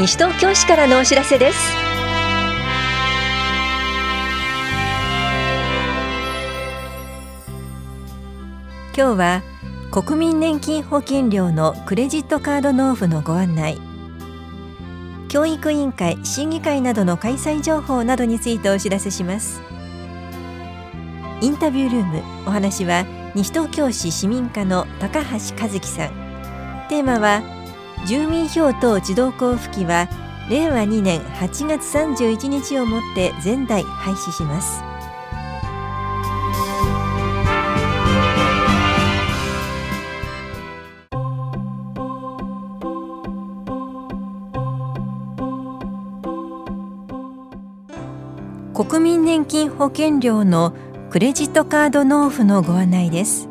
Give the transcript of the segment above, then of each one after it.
西東京市からのお知らせです。今日は国民年金保険料のクレジットカード納付のご案内。教育委員会審議会などの開催情報などについてお知らせします。インタビュールームお話は西東京市市民課の高橋和樹さん。テーマは住民票等自動交付機は令和2年8月31日をもって全台廃止します。国民年金保険料のクレジットカード納付のご案内です。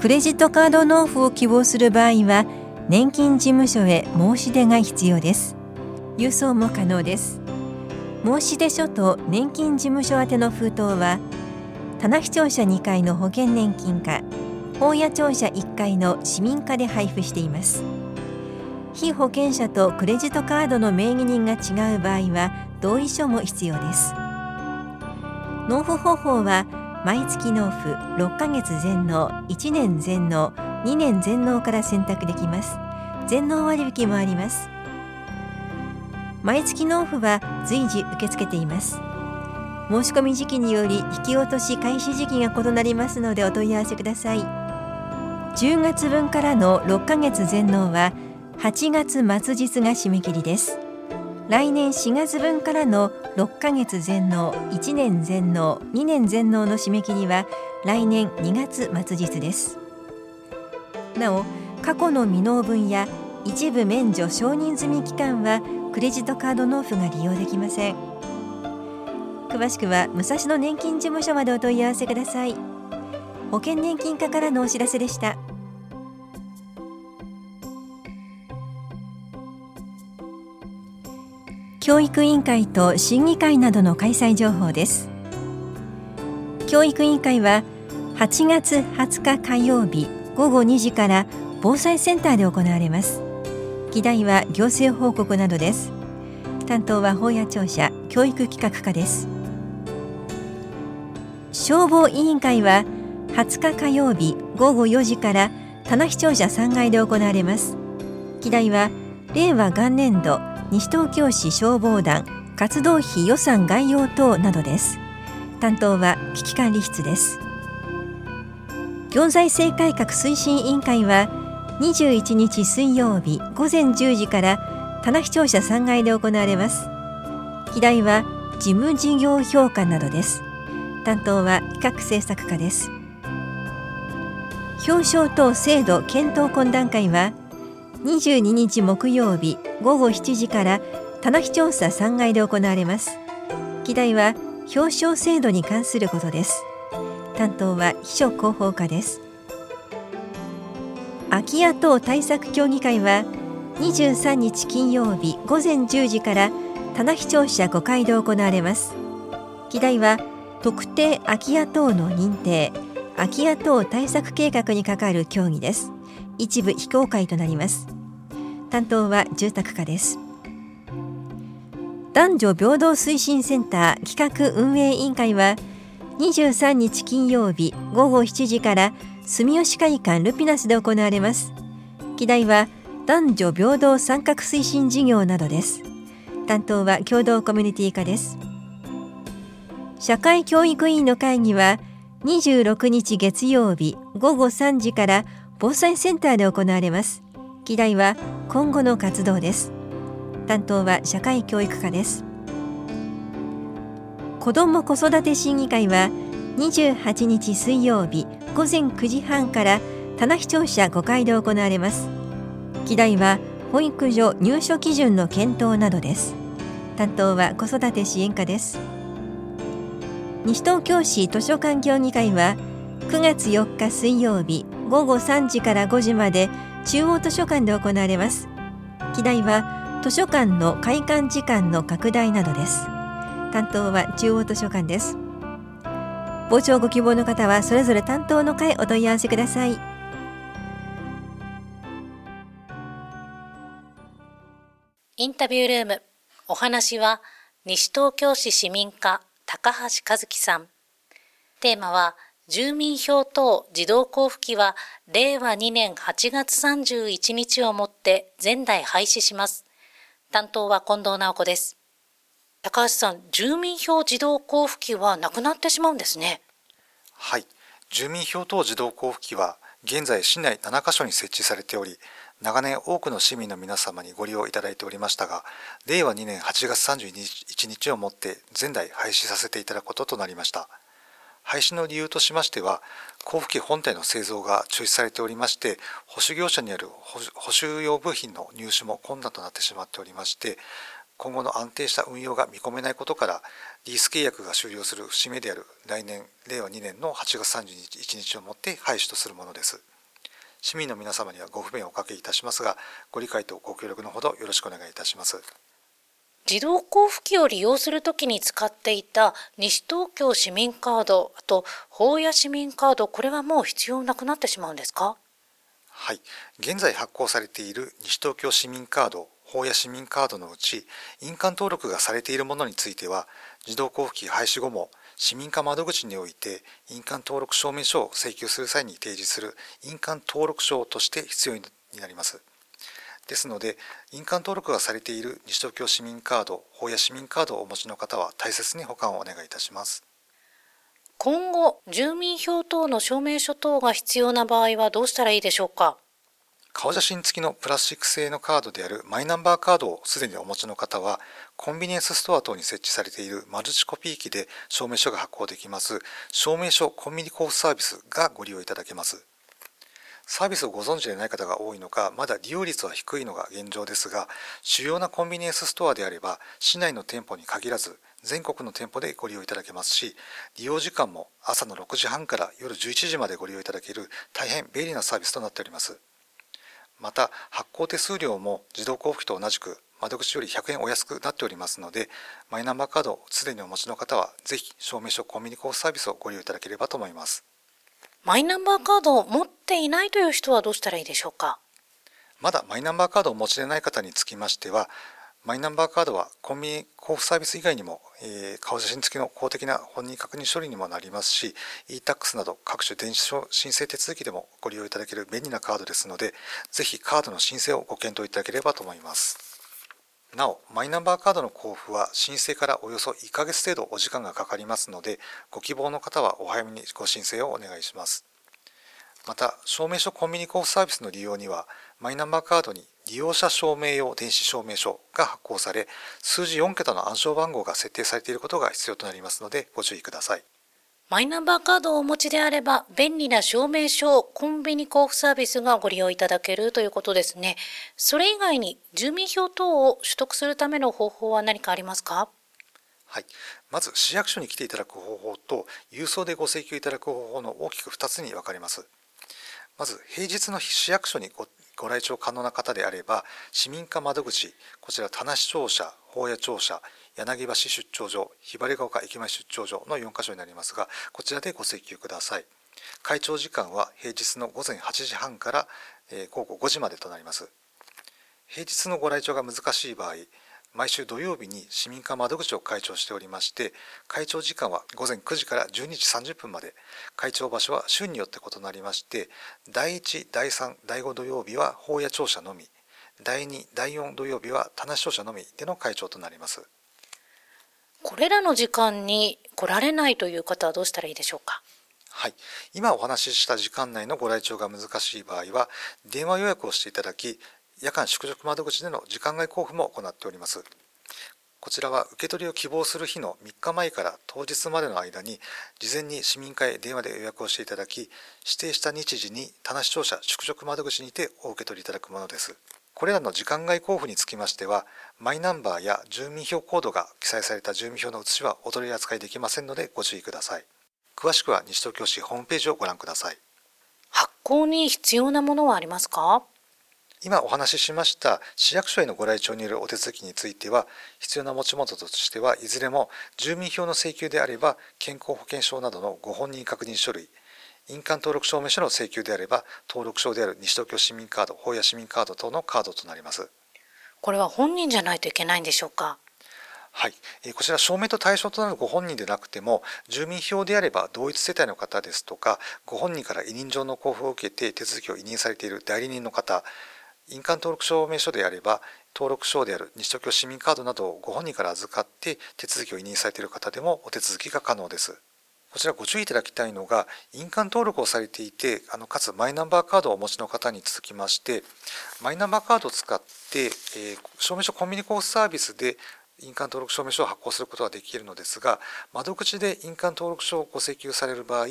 クレジットカード納付を希望する場合は年金事務所へ申し出が必要です。郵送も可能です。申し出書と年金事務所宛の封筒は棚視庁舎2階の保険年金課法屋庁舎1階の市民課で配布しています。被保険者とクレジットカードの名義人が違う場合は同意書も必要です。納付方法は毎月納付6ヶ月全納1年全納2年全納から選択できます。全納割引もあります。毎月納付は随時受け付けています。申し込み時期により引き落とし開始時期が異なりますのでお問い合わせください。10月分からの6ヶ月全納は8月末日が締め切りです。来年4月分からの6ヶ月全納1年全納2年全納の締め切りは来年2月末日です。なお過去の未納分や一部免除承認済み期間はクレジットカード納付が利用できません。詳しくは武蔵野年金事務所までお問い合わせください。保険年金課からのお知らせでした。教育委員会と審議会などの開催情報です。教育委員会は8月20日火曜日午後2時から防災センターで行われます。議題は行政報告などです。担当は法屋庁舎教育企画課です。消防委員会は20日火曜日午後4時から棚視聴者3階で行われます。議題は令和元年度西東京市消防団活動費予算概要等などです。担当は危機管理室です。行財政改革推進委員会は21日水曜日午前10時から棚視聴者3階で行われます。議題は事務事業評価などです。担当は企画政策課です。表彰等制度検討懇談会は22日木曜日午後7時から棚視調査3階で行われます。議題は表彰制度に関することです。担当は秘書広報課です。空き家等対策協議会は23日金曜日午前10時から棚視聴者5階で行われます。議題は特定空き家等の認定空き家等対策計画に係る協議です。一部非公開となります。担当は住宅課です。男女平等推進センター企画運営委員会は23日金曜日午後7時から住吉会館ルピナスで行われます。議題は男女平等参画推進事業などです。担当は共同コミュニティ課です。社会教育委員の会議は26日月曜日午後3時から防災センターで行われます。議題は今後の活動です。担当は社会教育課です。子ども子育て審議会は28日水曜日午前9時半から棚視聴者5階で行われます。議題は保育所入所基準の検討などです。担当は子育て支援課です。西東京市図書館協議会は9月4日水曜日午後3時から5時まで中央図書館で行われます。議題は図書館の開館時間の拡大などです。担当は中央図書館です傍聴ご希望の方はそれぞれ担当の会お問い合わせくださいインタビュールーム。お話は、西東京市市民課、高橋和樹さん。テーマは、住民票等自動交付機は、令和2年8月31日をもって前代廃止します。担当は近藤直子です。高橋さん、住民票自動交付機はなくなってしまうんですね。はい。住民票等自動交付機は、現在市内7カ所に設置されており、長年多くの市民の皆様にご利用いただいておりましたが、令和2年8月31日をもって前代廃止させていただくこととなりました。廃止の理由としましては、交付機本体の製造が中止されておりまして、保守業者による補修用部品の入手も困難となってしまっておりまして、今後の安定した運用が見込めないことから、リース契約が終了する節目である来年、令和2年の8月31日をもって廃止とするものです。市民の皆様にはご不便をおかけいたしますが、ご理解とご協力のほどよろしくお願いいたします。自動交付機を利用するときに使っていた西東京市民カード、あと法屋市民カード、これはもう必要なくなってしまうんですか？はい、現在発行されている西東京市民カード、法や市民カードのうち、印鑑登録がされているものについては、自動交付機廃止後も市民課窓口において印鑑登録証明書を請求する際に提示する印鑑登録証として必要になります。ですので、印鑑登録がされている西東京市民カード、法や市民カードをお持ちの方は大切に保管をお願いいたします。今後、住民票等の証明書等が必要な場合はどうしたらいいでしょうか？顔写真付きのプラスチック製のカードであるマイナンバーカードをすでにお持ちの方は、コンビニエンスストア等に設置されているマルチコピー機で証明書が発行できます、証明書コンビニ交付サービスがご利用いただけます。サービスをご存知でない方が多いのか、まだ利用率は低いのが現状ですが、主要なコンビニエンスストアであれば、市内の店舗に限らず、全国の店舗でご利用いただけますし、利用時間も朝の6時半から夜11時までご利用いただける大変便利なサービスとなっております。また発行手数料も自動交付と同じく窓口より100円お安くなっておりますのでマイナンバーカードをすでにお持ちの方はぜひ証明書コンビニ交付サービスをご利用いただければと思います。マイナンバーカードを持っていないという人はどうしたらいいでしょうか？まだマイナンバーカードをお持ちでない方につきましてはマイナンバーカードはコンビニ交付サービス以外にも、えー、顔写真付きの公的な本人確認処理にもなりますし e-tax など各種電子申請手続きでもご利用いただける便利なカードですのでぜひカードの申請をご検討いただければと思います。なおマイナンバーカードの交付は申請からおよそ1ヶ月程度お時間がかかりますのでご希望の方はお早めにご申請をお願いします。また証明書コンビニ交付サービスの利用にはマイナンバーカードに利用者証明用電子証明書が発行され、数字4桁の暗証番号が設定されていることが必要となりますので、ご注意ください。マイナンバーカードをお持ちであれば、便利な証明書、コンビニ交付サービスがご利用いただけるということですね。それ以外に住民票等を取得するための方法は何かありますか？はい。まず、市役所に来ていただく方法と、郵送でご請求いただく方法の大きく2つに分かれます。まず、平日の市役所にごご来庁可能な方であれば、市民課窓口、こちら田無庁舎、法屋庁舎、柳橋出張所、ひばりが丘駅前出張所の4カ所になりますが、こちらでご請求ください。会長時間は平日の午前8時半から午後5時までとなります。平日のご来庁が難しい場合、毎週土曜日に市民課窓口を開庁しておりまして、開庁時間は午前9時から12時30分まで、開庁場所は週によって異なりまして、第1、第3、第5土曜日は法屋庁舎のみ、第2、第4土曜日は田無庁舎のみでの開庁となります。これらの時間に来られないという方はどうしたらいいでしょうか？はい。今お話しした時間内のご来庁が難しい場合は、電話予約をしていただき、夜間宿直窓口での時間外交付も行っております。こちらは受け取りを希望する日の3日前から当日までの間に事前に市民会電話で予約をしていただき指定した日時に田無庁舎宿直窓口にてお受け取りいただくものです。これらの時間外交付につきましてはマイナンバーや住民票コードが記載された住民票の写しはお取り扱いできませんのでご注意ください。詳しくは西東京市ホームページをご覧ください。発行に必要なものはありますか？今お話ししました市役所へのご来庁によるお手続きについては必要な持ち物としてはいずれも住民票の請求であれば健康保険証などのご本人確認書類印鑑登録証明書の請求であれば登録証である西東京市民カード法や市民カード等のカードとなります。これは本人じゃないといけないんでしょうか？はい、こちら証明と対象となるご本人でなくても住民票であれば同一世帯の方ですとかご本人から委任状の交付を受けて手続きを委任されている代理人の方印鑑登録証明書であれば登録証である西東京市民カードなどをご本人から預かって手続きを委任されている方でもお手続きが可能です。こちらご注意いただきたいのが印鑑登録をされていてあのかつマイナンバーカードをお持ちの方に続きましてマイナンバーカードを使って、えー、証明書コンビニ交付サービスで印鑑登録証明書を発行することができるのですが窓口で印鑑登録書をご請求される場合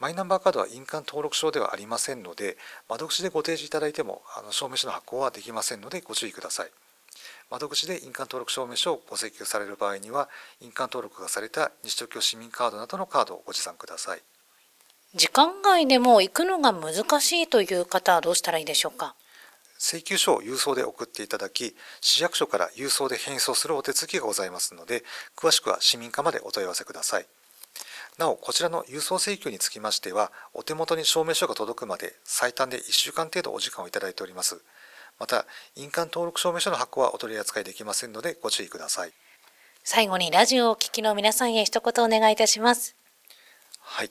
マイナンバーカードは印鑑登録証ではありませんので窓口でご提示いただいてもあの証明書の発行はできませんのでご注意ください。窓口で印鑑登録証明書をご請求される場合には印鑑登録がされた西東京市民カードなどのカードをご持参ください。時間外でも行くのが難しいという方はどうしたらいいでしょうか？請求書を郵送で送っていただき市役所から郵送で返送するお手続きがございますので詳しくは市民課までお問い合わせください。なおこちらの郵送請求につきましてはお手元に証明書が届くまで最短で1週間程度お時間をいただいております。また印鑑登録証明書の発行はお取り扱いできませんのでご注意ください。最後にラジオをお聞きの皆さんへ一言お願いいたします。はい。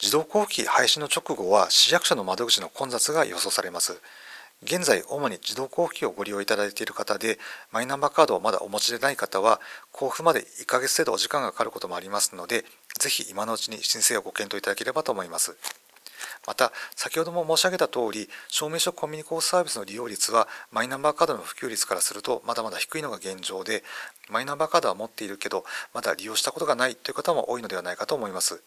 自動交付機廃止の直後は市役所の窓口の混雑が予想されます現在主に自動交付機をご利用いただいている方でマイナンバーカードをまだお持ちでない方は交付まで1ヶ月程度お時間がかかることもありますのでぜひ今のうちに申請をご検討いただければと思います。また先ほども申し上げた通り証明書コミュニコーサービスの利用率はマイナンバーカードの普及率からするとまだまだ低いのが現状でマイナンバーカードは持っているけどまだ利用したことがないという方も多いのではないかと思います。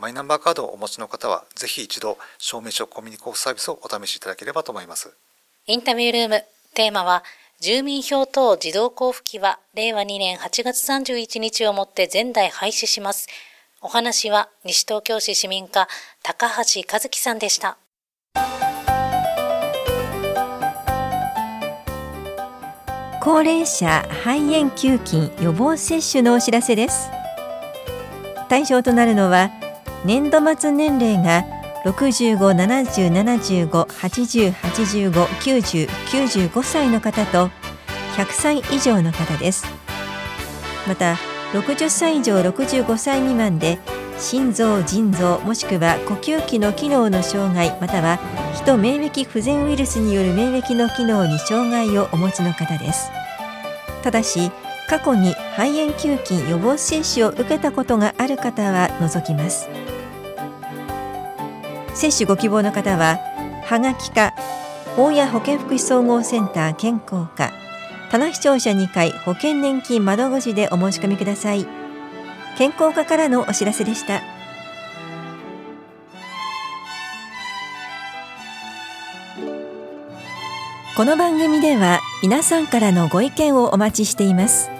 マイナンバーカードをお持ちの方は、ぜひ一度、証明書コミュニコーサービスをお試しいただければと思います。インタビュールーム、テーマは、住民票等自動交付機は、令和2年8月31日をもって前代廃止します。お話は、西東京市市民課、高橋和樹さんでした。高齢者肺炎球菌予防接種のお知らせです対象となるのは年度末年齢が65、70、75、80、85、90、95歳の方と100歳以上の方です。また60歳以上65歳未満で心臓、腎臓もしくは呼吸器の機能の障害または人免疫不全ウイルスによる免疫の機能に障害をお持ちの方です。ただし過去に肺炎球菌予防接種を受けたことがある方は除きます。接種ご希望の方ははがきか大谷保健福祉総合センター健康課棚視聴者2階保険年金窓口でお申し込みください。健康課からのお知らせでした。この番組では皆さんからのご意見をお待ちしています。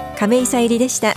亀井さゆりでした。